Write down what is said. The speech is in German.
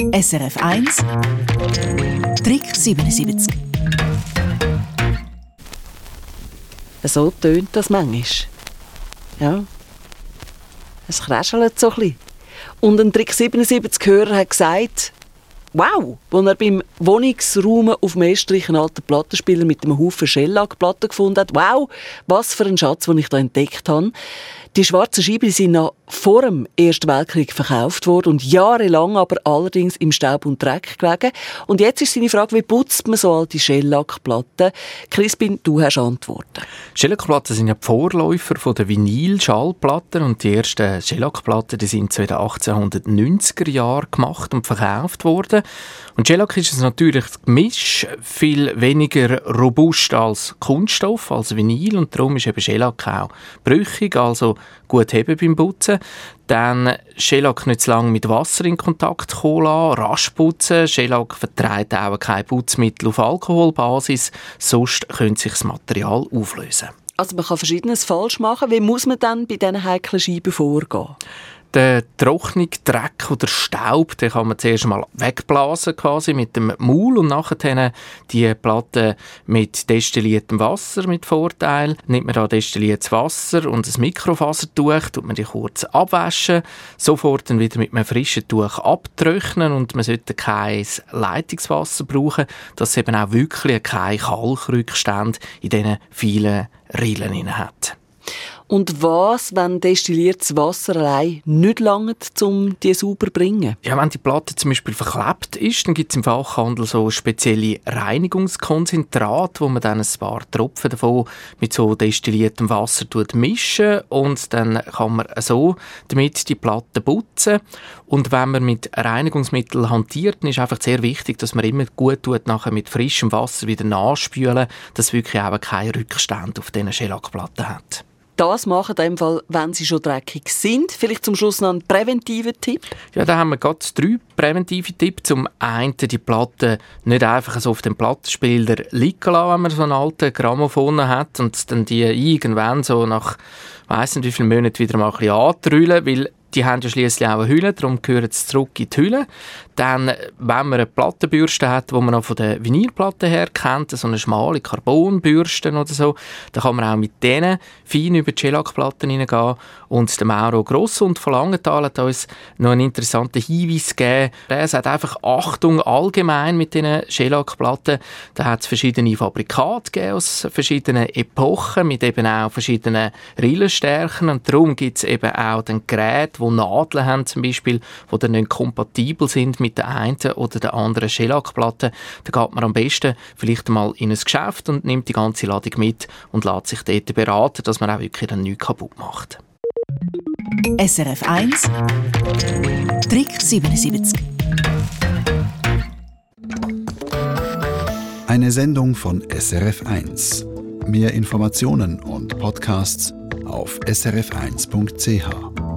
SRF 1 Trick 77 So tönt das manchmal. Ja. Es kräschelt so ein bisschen. Und ein Trick 77-Hörer hat gesagt, wow, als er beim Wohnungsraum auf dem Estrich einen alten Plattenspieler mit einem Haufen Shellac-Platten gefunden hat, wow, was für ein Schatz, den ich da entdeckt habe. Die schwarzen Scheiben sind noch vor dem Ersten Weltkrieg verkauft worden und jahrelang aber allerdings im Staub und Dreck gelegen. Und jetzt ist seine Frage, wie putzt man so alte Shellac-Platten? Crispin, du hast Antworten. Shellac-Platten sind ja die Vorläufer der Vinyl-Schallplatten und die ersten Shellac-Platten sind in den 1890er Jahren gemacht und verkauft worden. Und Shellac ist natürlich Gemisch viel weniger robust als Kunststoff, als Vinyl und darum ist eben Shellac auch brüchig, also gut heben beim Putzen. Dann Shellac nicht zu lange mit Wasser in Kontakt kommen lassen, rasch putzen. Shellac vertreibt auch kein Putzmittel auf Alkoholbasis, sonst könnte sich das Material auflösen. Also man kann Verschiedenes falsch machen. Wie muss man dann bei diesen heiklen Scheiben vorgehen? Den Trocknung, Dreck oder Staub, den kann man zuerst mal wegblasen quasi mit dem Maul und nachher die Platte mit destilliertem Wasser mit Vorteil. Nimmt man da destilliertes Wasser und ein Mikrofasertuch, tut man die kurz abwaschen, sofort dann wieder mit einem frischen Tuch abtrocknen und man sollte kein Leitungswasser brauchen, dass es eben auch wirklich keine Kalkrückstände in diesen vielen Rillen hat. Und was, wenn destilliertes Wasser allein nicht langt, um die sauber zu bringen? Ja, wenn die Platte zum Beispiel verklebt ist, dann gibt es im Fachhandel so spezielle Reinigungskonzentrate, wo man dann ein paar Tropfen davon mit so destilliertem Wasser mischen und dann kann man so damit die Platte putzen. Und wenn man mit Reinigungsmitteln hantiert, dann ist einfach sehr wichtig, dass man immer gut tut, nachher mit frischem Wasser wieder nachspülen, dass wirklich auch keine Rückstände auf diesen Schellackplatten hat das machen, in dem Fall, wenn sie schon dreckig sind. Vielleicht zum Schluss noch ein präventiver Tipp? Ja, da haben wir gerade drei präventive Tipps. Zum einen die Platte nicht einfach so auf dem Plattenspieler liegen lassen, wenn man so einen alten Grammophon hat und dann die irgendwann so nach weiss nicht wie viele Monaten wieder mal ein bisschen antrüllen, weil die haben ja schließlich auch eine Hülle, darum gehören sie zurück in die Hülle. Dann, wenn man eine Plattenbürste hat, die man auch von der Vinylplatte her kennt, so eine schmale Carbonbürste oder so, dann kann man auch mit denen fein über die Shellac-Platten hineingehen. Und der Mauro Grosso und von Langenthal hat uns noch einen interessanten Hinweis gegeben. Er sagt einfach Achtung allgemein mit diesen Shellac-Platten. Da hat es verschiedene Fabrikate gegeben aus verschiedenen Epochen mit eben auch verschiedenen Rillenstärken und darum gibt es eben auch den Gerät, die Nadeln haben zum Beispiel, die dann nicht kompatibel sind mit der einen oder der anderen Shellac-Platte. Da geht man am besten vielleicht mal in ein Geschäft und nimmt die ganze Ladung mit und lässt sich dort beraten, dass man auch wirklich dann nichts kaputt macht. SRF 1 Trick 77 Eine Sendung von SRF 1. Mehr Informationen und Podcasts auf srf1.ch.